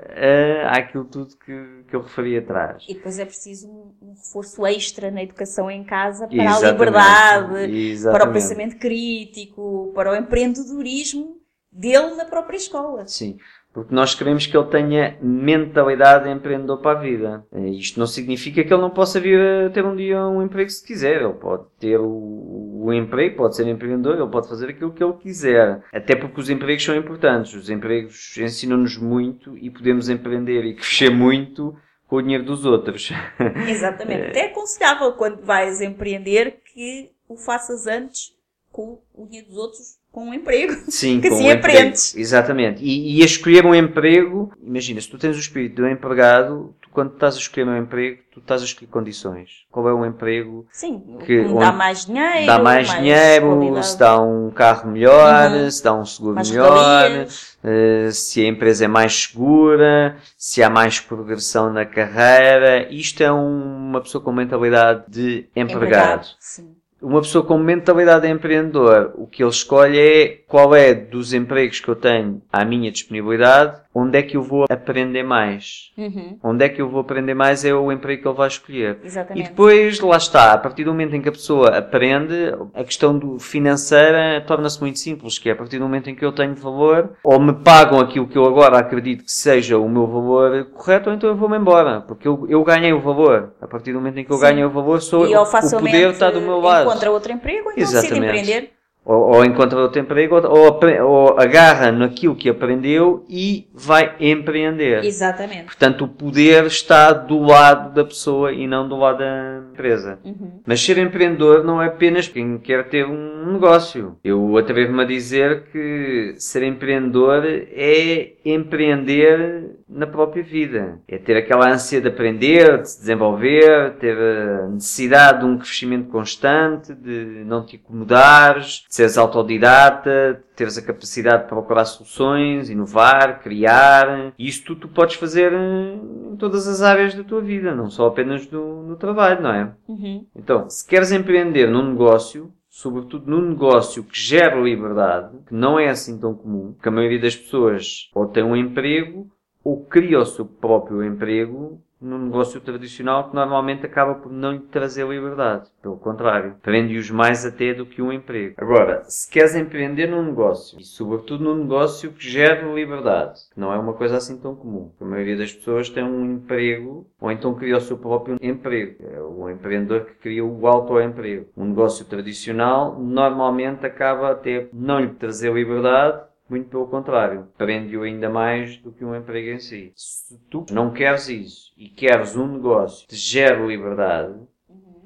Speaker 1: a, àquilo tudo que, que eu referi atrás.
Speaker 2: E depois é preciso um, um reforço extra na educação em casa para
Speaker 1: Exatamente.
Speaker 2: a liberdade, para o
Speaker 1: Exatamente.
Speaker 2: pensamento crítico, para o empreendedorismo dele na própria escola.
Speaker 1: Sim, porque nós queremos que ele tenha mentalidade de empreendedor para a vida. Eh, Isto não significa que ele não possa vir a ter um dia um emprego se quiser. Ele pode ter o, o emprego, pode ser empreendedor, ele pode fazer aquilo que ele quiser. Até porque os empregos são importantes. Os empregos ensinam-nos muito e podemos empreender e crescer muito com o dinheiro dos outros.
Speaker 2: Exatamente. Até é aconselhável quando vais empreender que o faças antes com o dinheiro dos outros com um emprego.
Speaker 1: Sim,
Speaker 2: Que
Speaker 1: com
Speaker 2: assim
Speaker 1: emprego.
Speaker 2: aprendes.
Speaker 1: Exatamente. E, e a escolher um emprego, imagina, se tu tens o espírito do empregado, tu, quando estás a escolher um emprego, tu estás a escolher condições. Qual é o emprego
Speaker 2: Sim,
Speaker 1: Que
Speaker 2: dá mais dinheiro.
Speaker 1: dá mais, dinheiro,
Speaker 2: qualidade.
Speaker 1: se dá um carro melhor,
Speaker 2: Uhum.
Speaker 1: se dá um seguro
Speaker 2: mais
Speaker 1: melhor, eh, se a empresa é mais segura, se há mais progressão na carreira. Isto é um- uma pessoa com mentalidade de empregado.
Speaker 2: Sim.
Speaker 1: Uma pessoa com mentalidade de empreendedor, o que ele escolhe é qual é dos empregos que eu tenho à minha disponibilidade, onde é que eu vou aprender mais.
Speaker 2: Uhum.
Speaker 1: Onde é que eu vou aprender mais é o emprego que ele vai escolher. E
Speaker 2: Exatamente.
Speaker 1: depois, lá está, a partir do momento em que a pessoa aprende, a questão do financeira torna-se muito simples, que é a partir do momento em que eu tenho valor, ou me pagam aquilo que eu agora acredito que seja o meu valor correto, ou então eu vou-me embora, porque eu, eu ganhei o valor. A partir do momento em que eu
Speaker 2: Sim.
Speaker 1: ganhei o valor, sou,
Speaker 2: e
Speaker 1: o poder está do meu lado.
Speaker 2: encontra outro emprego, então decide
Speaker 1: Exatamente.
Speaker 2: empreender.
Speaker 1: Ou, ou encontra outro emprego, ou, ou, agarra naquilo que aprendeu e vai empreender.
Speaker 2: Exatamente.
Speaker 1: Portanto, o poder está do lado da pessoa e não do lado da empresa.
Speaker 2: Uhum.
Speaker 1: Mas ser empreendedor não é apenas quem quer ter um negócio. Eu atrevo-me a dizer que ser empreendedor é empreender na própria vida. É ter aquela ânsia de aprender, de se desenvolver, ter a necessidade de um crescimento constante, de não te acomodares, de seres autodidata, de teres a capacidade de procurar soluções, inovar, criar. E isso tudo tu podes fazer em todas as áreas da tua vida, não só apenas no, no trabalho, não é?
Speaker 2: Uhum.
Speaker 1: Então, se queres empreender num negócio, sobretudo num negócio que gera liberdade, que não é assim tão comum, porque a maioria das pessoas ou tem um emprego ou cria o seu próprio emprego no negócio tradicional que normalmente acaba por não lhe trazer liberdade. Pelo contrário, prende-os mais até do que um emprego. Agora, se queres empreender num negócio, e sobretudo num negócio que gere liberdade, que não é uma coisa assim tão comum. A maioria das pessoas tem um emprego, ou então cria o seu próprio emprego. É o empreendedor que cria o autoemprego. Um negócio tradicional normalmente acaba até não lhe trazer liberdade, muito pelo contrário, prende-o ainda mais do que um emprego em si. Se tu não queres isso e queres um negócio que te gere liberdade,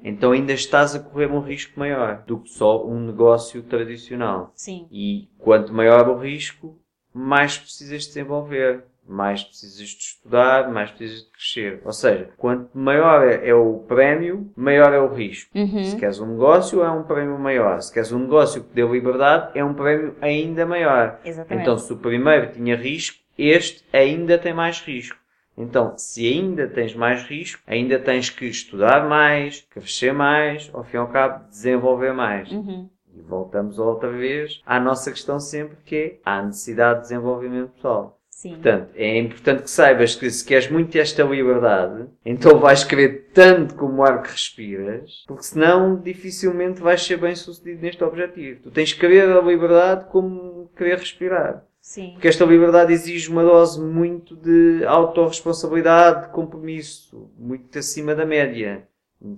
Speaker 1: então ainda estás a correr um risco maior do que só um negócio tradicional.
Speaker 2: Sim.
Speaker 1: E quanto maior o risco, mais precisas desenvolver mais precisas de estudar, mais precisas de crescer. Ou seja, quanto maior é, é o prémio, maior é o risco.
Speaker 2: Uhum.
Speaker 1: Se queres um negócio, é um prémio maior. Se queres um negócio que dê liberdade, é um prémio ainda maior.
Speaker 2: Exatamente.
Speaker 1: Então, se o primeiro tinha risco, este ainda tem mais risco. Então, se ainda tens mais risco, ainda tens que estudar mais, crescer mais, ao fim e ao cabo, desenvolver mais.
Speaker 2: Uhum.
Speaker 1: E voltamos outra vez à nossa questão sempre que é a necessidade de desenvolvimento pessoal.
Speaker 2: Sim.
Speaker 1: Portanto, é importante que saibas que se queres muito esta liberdade, então vais querer tanto como o ar que respiras, porque senão dificilmente vais ser bem sucedido neste objetivo. Tu tens que querer a liberdade como querer respirar.
Speaker 2: Sim.
Speaker 1: Porque esta liberdade exige uma dose muito de autorresponsabilidade, de compromisso, muito acima da média.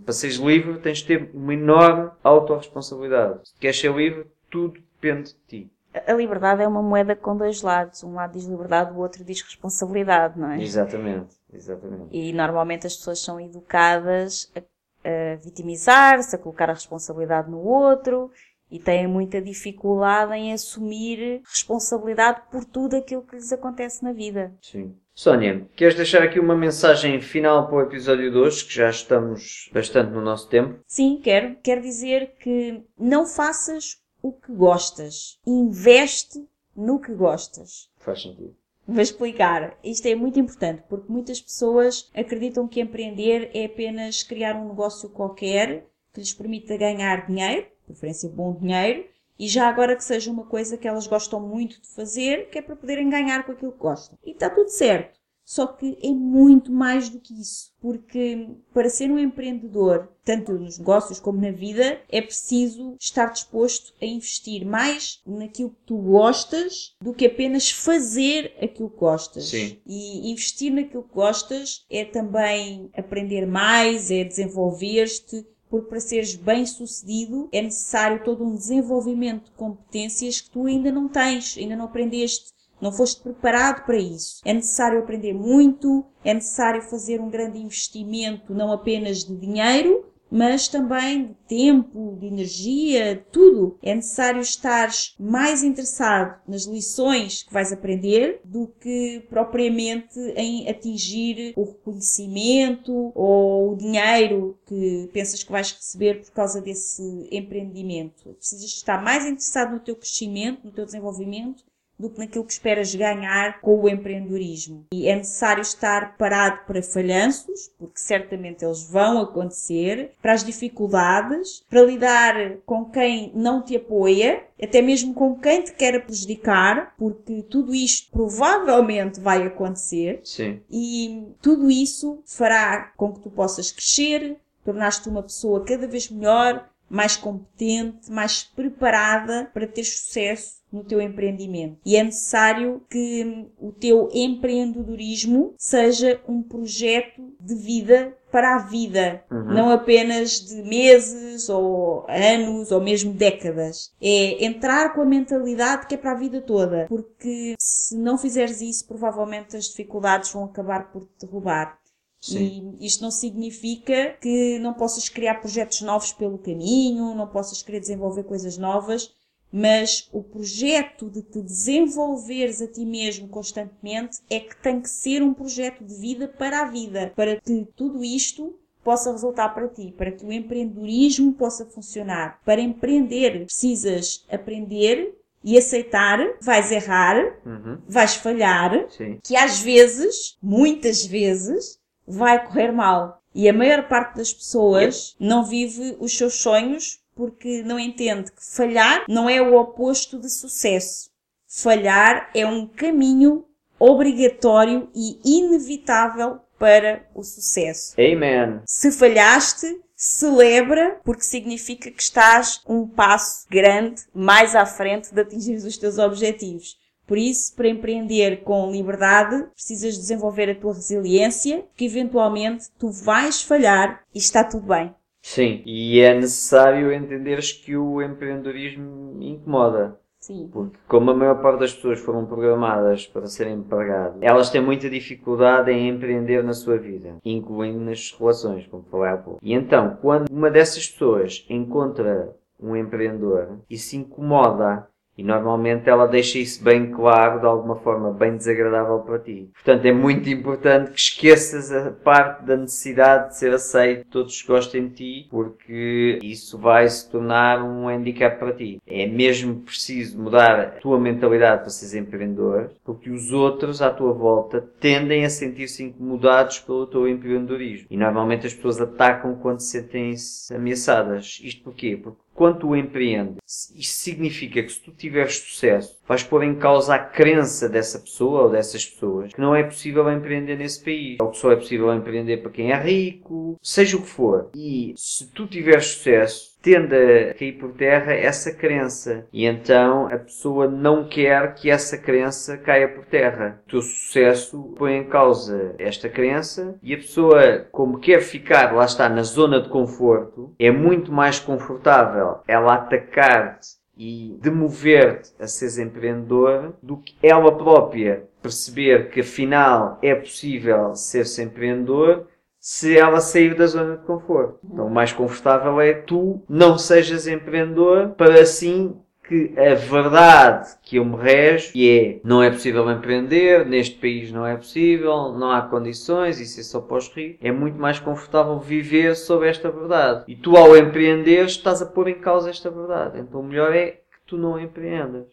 Speaker 1: Para seres livre tens de ter uma enorme autorresponsabilidade. Se queres ser livre, tudo depende de ti.
Speaker 2: A liberdade é uma moeda com dois lados. Um lado diz liberdade, o outro diz responsabilidade, não é?
Speaker 1: Exatamente, exatamente.
Speaker 2: E normalmente as pessoas são educadas a, a vitimizar-se, a colocar a responsabilidade no outro e têm muita dificuldade em assumir responsabilidade por tudo aquilo que lhes acontece na vida.
Speaker 1: Sim. Sónia, queres deixar aqui uma mensagem final para o episódio de hoje, que já estamos bastante no nosso tempo?
Speaker 2: Sim, quero. Quero dizer que não faças o que gostas. Investe no que gostas.
Speaker 1: Faz sentido.
Speaker 2: Vou explicar. Isto é muito importante porque muitas pessoas acreditam que empreender é apenas criar um negócio qualquer que lhes permita ganhar dinheiro, preferência bom dinheiro, e já agora que seja uma coisa que elas gostam muito de fazer, que é para poderem ganhar com aquilo que gostam. E está tudo certo. Só que é muito mais do que isso, porque para ser um empreendedor, tanto nos negócios como na vida, é preciso estar disposto a investir mais naquilo que tu gostas do que apenas fazer aquilo que gostas.
Speaker 1: Sim.
Speaker 2: E investir naquilo que gostas é também aprender mais, é desenvolver-te, porque para seres bem sucedido é necessário todo um desenvolvimento de competências que tu ainda não tens, ainda não aprendeste. Não foste preparado para isso. É necessário aprender muito, é necessário fazer um grande investimento, não apenas de dinheiro, mas também de tempo, de energia, tudo. É necessário estar mais interessado nas lições que vais aprender do que propriamente em atingir o reconhecimento ou o dinheiro que pensas que vais receber por causa desse empreendimento. Precisas estar mais interessado no teu crescimento, no teu desenvolvimento do que naquilo que esperas ganhar com o empreendedorismo. E é necessário estar parado para falhanços, porque certamente eles vão acontecer, para as dificuldades, para lidar com quem não te apoia, até mesmo com quem te quer prejudicar, porque tudo isto provavelmente vai acontecer.
Speaker 1: Sim.
Speaker 2: E tudo isso fará com que tu possas crescer, tornar-te uma pessoa cada vez melhor, mais competente, mais preparada para ter sucesso no teu empreendimento. E é necessário que o teu empreendedorismo seja um projeto de vida para a vida,
Speaker 1: Uhum.
Speaker 2: não apenas de meses ou anos ou mesmo décadas. É entrar com a mentalidade que é para a vida toda, porque se não fizeres isso, provavelmente as dificuldades vão acabar por te derrubar.
Speaker 1: Sim.
Speaker 2: E isto não significa que não possas criar projetos novos pelo caminho, não possas querer desenvolver coisas novas, mas o projeto de te desenvolveres a ti mesmo constantemente é que tem que ser um projeto de vida para a vida, para que tudo isto possa resultar para ti, para que o empreendedorismo possa funcionar. Para empreender, precisas aprender e aceitar, vais errar,
Speaker 1: Uhum.
Speaker 2: vais falhar,
Speaker 1: Sim.
Speaker 2: que às vezes, muitas vezes, vai correr mal. E a maior parte das pessoas não vive os seus sonhos porque não entende que falhar não é o oposto de sucesso. Falhar é um caminho obrigatório e inevitável para o sucesso.
Speaker 1: Amen.
Speaker 2: Se falhaste, celebra, porque significa que estás um passo grande mais à frente de atingir os teus objetivos. Por isso, para empreender com liberdade, precisas desenvolver a tua resiliência, que eventualmente tu vais falhar e está tudo bem.
Speaker 1: Sim, e é necessário entenderes que o empreendedorismo incomoda.
Speaker 2: Sim.
Speaker 1: Porque como a maior parte das pessoas foram programadas para serem empregadas, elas têm muita dificuldade em empreender na sua vida, incluindo nas relações, como falei há pouco. E então, quando uma dessas pessoas encontra um empreendedor e se incomoda e normalmente ela deixa isso bem claro, de alguma forma bem desagradável para ti. Portanto, é muito importante que esqueças a parte da necessidade de ser aceito, todos gostem de ti, porque isso vai se tornar um handicap para ti. É mesmo preciso mudar a tua mentalidade para seres empreendedor, porque os outros à tua volta tendem a sentir-se incomodados pelo teu empreendedorismo. E normalmente as pessoas atacam quando se sentem-se ameaçadas. Isto porquê? Porque quando tu empreendes, isto significa que se tu tiveres sucesso, vais pôr em causa a crença dessa pessoa ou dessas pessoas que não é possível empreender nesse país. Ou que só é possível empreender para quem é rico, seja o que for. E se tu tiveres sucesso, tende a cair por terra essa crença. E então a pessoa não quer que essa crença caia por terra. O teu sucesso põe em causa esta crença e a pessoa, como quer ficar, lá está, na zona de conforto, é muito mais confortável ela atacar-te e demover-te a seres empreendedor do que ela própria perceber que afinal é possível ser-se empreendedor se ela sair da zona de conforto. Então o mais confortável é tu não sejas empreendedor para assim que a verdade que eu me rejo, que é não é possível empreender, neste país não é possível, não há condições, isso é só para os ricos, é muito mais confortável viver sob esta verdade. E tu ao empreender estás a pôr em causa esta verdade. Então o melhor é que tu não empreendas.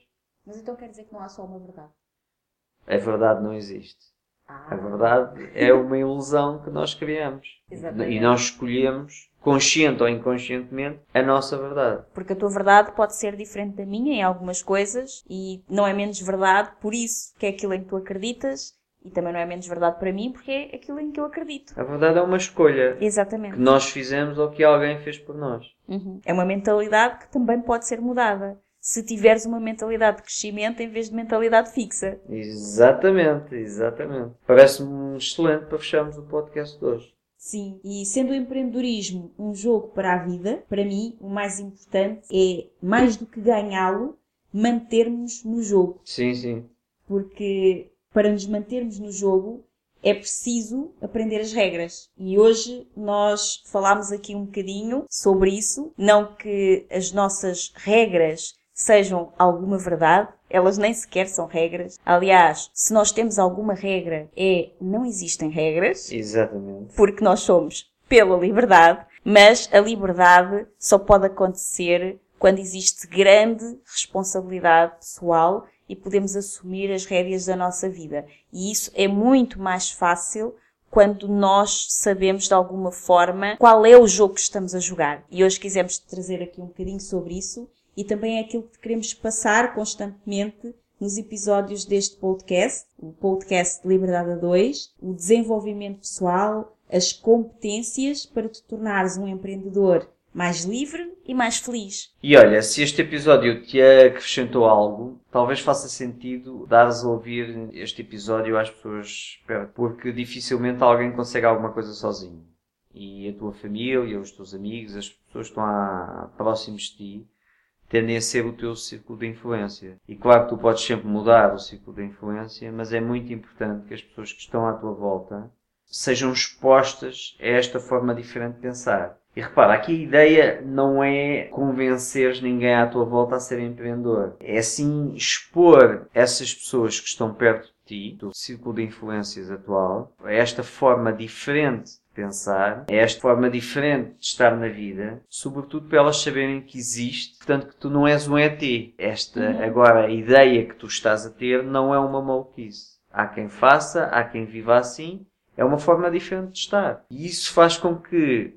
Speaker 2: Mas então quer dizer que não há só uma verdade?
Speaker 1: A verdade não existe.
Speaker 2: Ah,
Speaker 1: A verdade é uma ilusão que nós criamos.
Speaker 2: Exatamente.
Speaker 1: E nós escolhemos, consciente ou inconscientemente, a nossa verdade.
Speaker 2: Porque a tua verdade pode ser diferente da minha em algumas coisas e não é menos verdade por isso que é aquilo em que tu acreditas e também não é menos verdade para mim porque é aquilo em que eu acredito.
Speaker 1: A verdade é uma escolha que
Speaker 2: Exatamente.
Speaker 1: nós fizemos ou que alguém fez por nós.
Speaker 2: Uhum. É uma mentalidade que também pode ser mudada. Se tiveres uma mentalidade de crescimento em vez de mentalidade fixa.
Speaker 1: Exatamente, exatamente. Parece-me excelente para fecharmos o podcast de hoje.
Speaker 2: Sim, e sendo o empreendedorismo um jogo para a vida, para mim o mais importante é, mais do que ganhá-lo, mantermos no jogo.
Speaker 1: Sim, sim.
Speaker 2: Porque para nos mantermos no jogo é preciso aprender as regras. E hoje nós falámos aqui um bocadinho sobre isso. Não que as nossas regras sejam alguma verdade, elas nem sequer são regras. Aliás, se nós temos alguma regra, é não existem regras
Speaker 1: Exatamente.
Speaker 2: porque nós somos pela liberdade, mas a liberdade só pode acontecer quando existe grande responsabilidade pessoal e podemos assumir as rédeas da nossa vida. E isso é muito mais fácil quando nós sabemos de alguma forma qual é o jogo que estamos a jogar. E hoje quisemos trazer aqui um bocadinho sobre isso e também é aquilo que queremos passar constantemente nos episódios deste podcast, o podcast Liberdade a 2, o desenvolvimento pessoal, as competências para te tornares um empreendedor mais livre e mais feliz.
Speaker 1: E olha, se este episódio te acrescentou algo, talvez faça sentido dares a ouvir este episódio às pessoas perto, porque dificilmente alguém consegue alguma coisa sozinho. E a tua família, os teus amigos, as pessoas que estão a, próximos de ti, tendem a ser o teu círculo de influência. E claro que tu podes sempre mudar o círculo de influência, mas é muito importante que as pessoas que estão à tua volta sejam expostas a esta forma diferente de pensar. E repara, aqui a ideia não é convencer ninguém à tua volta a ser empreendedor. É sim expor essas pessoas que estão perto de ti, do círculo de influências atual, a esta forma diferente de pensar, a esta forma diferente de estar na vida, sobretudo para elas saberem que existe, portanto que tu não és um ET. Esta,
Speaker 2: Uhum.
Speaker 1: agora, a ideia que tu estás a ter não é uma maluquice. Há quem faça, há quem viva assim, é uma forma diferente de estar. E isso faz com que, de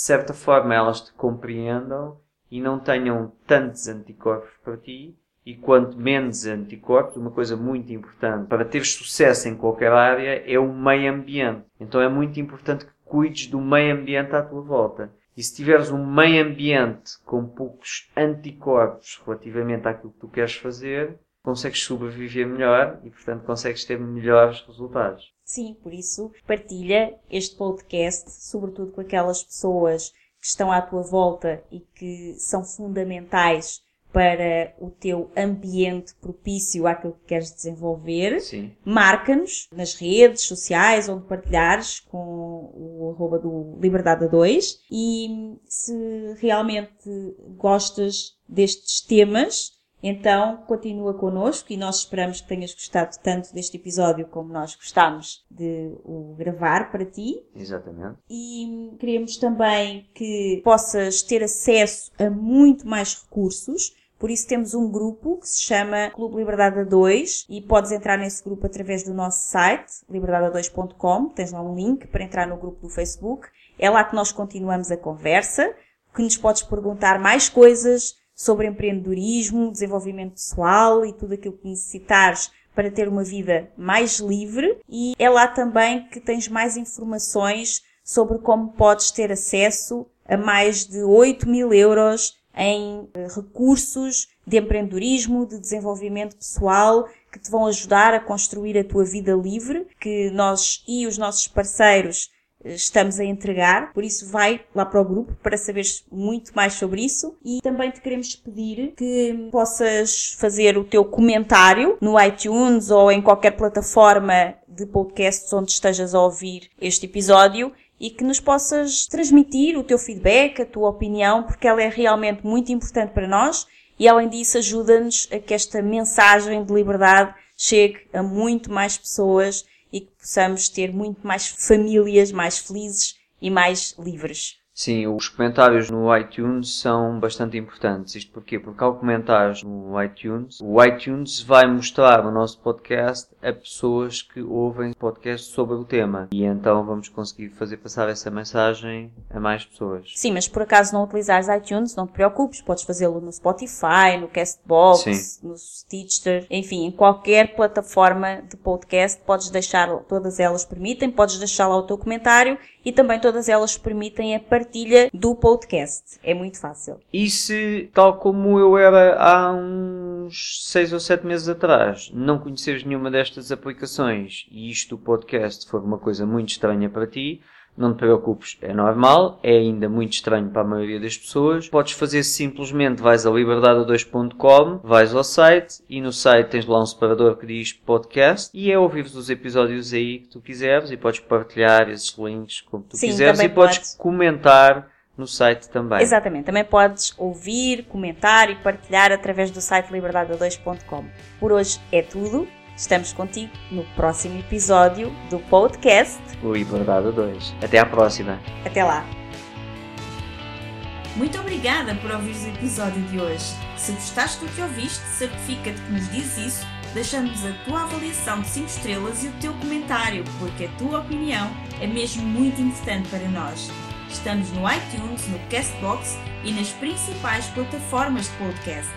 Speaker 1: certa forma, elas te compreendam e não tenham tantos anticorpos para ti e quanto menos anticorpos, uma coisa muito importante para ter sucesso em qualquer área é o meio ambiente. Então é muito importante que cuides do meio ambiente à tua volta. E se tiveres um meio ambiente com poucos anticorpos relativamente àquilo que tu queres fazer, consegues sobreviver melhor e, portanto, consegues ter melhores resultados.
Speaker 2: Sim, por isso partilha este podcast, sobretudo com aquelas pessoas que estão à tua volta e que são fundamentais para o teu ambiente propício àquilo que queres desenvolver.
Speaker 1: Sim.
Speaker 2: Marca-nos nas redes sociais onde partilhares com o arroba do Liberdade a 2 e se realmente gostas destes temas, então continua connosco e nós esperamos que tenhas gostado tanto deste episódio como nós gostámos de o gravar para ti.
Speaker 1: Exatamente.
Speaker 2: E queremos também que possas ter acesso a muito mais recursos. Por isso temos um grupo que se chama Clube Liberdade 2 e podes entrar nesse grupo através do nosso site, liberdade2.com. Tens lá um link para entrar no grupo do Facebook. É lá que nós continuamos a conversa, que nos podes perguntar mais coisas sobre empreendedorismo, desenvolvimento pessoal e tudo aquilo que necessitares para ter uma vida mais livre. E é lá também que tens mais informações sobre como podes ter acesso a mais de 8 mil euros em eh, recursos de empreendedorismo, de desenvolvimento pessoal que te vão ajudar a construir a tua vida livre, que nós e os nossos parceiros estamos a entregar, por isso vai lá para o grupo para saberes muito mais sobre isso. E também te queremos pedir que possas fazer o teu comentário no iTunes ou em qualquer plataforma de podcasts onde estejas a ouvir este episódio e que nos possas transmitir o teu feedback, a tua opinião, porque ela é realmente muito importante para nós e além disso ajuda-nos a que esta mensagem de liberdade chegue a muito mais pessoas e que possamos ter muito mais famílias mais felizes e mais livres.
Speaker 1: Sim, os comentários no iTunes são bastante importantes. Isto porquê? Porque ao comentares no iTunes, o iTunes vai mostrar o nosso podcast a pessoas que ouvem podcast sobre o tema. E então vamos conseguir fazer passar essa mensagem a mais pessoas.
Speaker 2: Sim, mas por acaso não utilizares iTunes, não te preocupes. Podes fazê-lo no Spotify, no Castbox, Sim. no Stitcher, enfim, em qualquer plataforma de podcast. Podes deixar, todas elas permitem, podes deixar lá o teu comentário e também todas elas permitem a partilha do podcast. É muito fácil.
Speaker 1: E se, tal como eu era há uns 6 ou 7 meses atrás, não conheceres nenhuma destas aplicações e isto do podcast for uma coisa muito estranha para ti, não te preocupes, é normal, é ainda muito estranho para a maioria das pessoas. Podes fazer simplesmente, vais a liberdade2.com, vais ao site e no site tens lá um separador que diz podcast e é ouvir os episódios aí que tu quiseres e podes partilhar esses links como tu
Speaker 2: Sim,
Speaker 1: quiseres e podes, podes comentar no site também.
Speaker 2: Exatamente, também podes ouvir, comentar e partilhar através do site liberdade2.com. Por hoje é tudo. Estamos contigo no próximo episódio do podcast
Speaker 1: Liberdade 2. Até à próxima.
Speaker 2: Até lá.
Speaker 3: Muito obrigada por ouvir o episódio de hoje. Se gostaste do que ouviste, certifica-te que nos dizes isso, deixando-nos a tua avaliação de 5 estrelas e o teu comentário, porque a tua opinião é mesmo muito importante para nós. Estamos no iTunes, no Castbox e nas principais plataformas de podcast.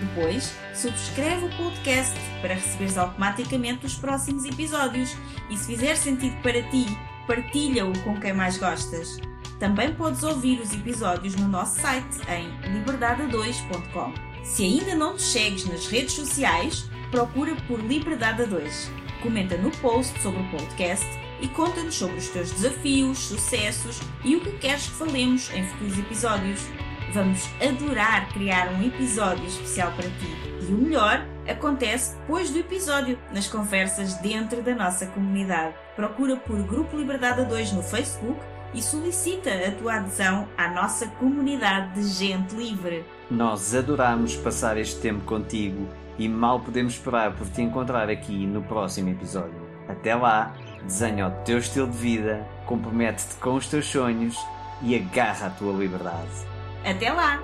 Speaker 3: Depois, subscreve o podcast para receberes automaticamente os próximos episódios e se fizer sentido para ti, partilha-o com quem mais gostas. Também podes ouvir os episódios no nosso site em liberdade2.com. Se ainda não nos segues nas redes sociais, procura por Liberdade 2. Comenta no post sobre o podcast e conta-nos sobre os teus desafios, sucessos e o que queres que falemos em futuros episódios. Vamos adorar criar um episódio especial para ti. E o melhor acontece depois do episódio, nas conversas dentro da nossa comunidade. Procura por Grupo Liberdade 2 no Facebook e solicita a tua adesão à nossa comunidade de gente livre.
Speaker 1: Nós adoramos passar este tempo contigo e mal podemos esperar por te encontrar aqui no próximo episódio. Até lá, desenha o teu estilo de vida, compromete-te com os teus sonhos e agarra a tua liberdade.
Speaker 3: Até lá!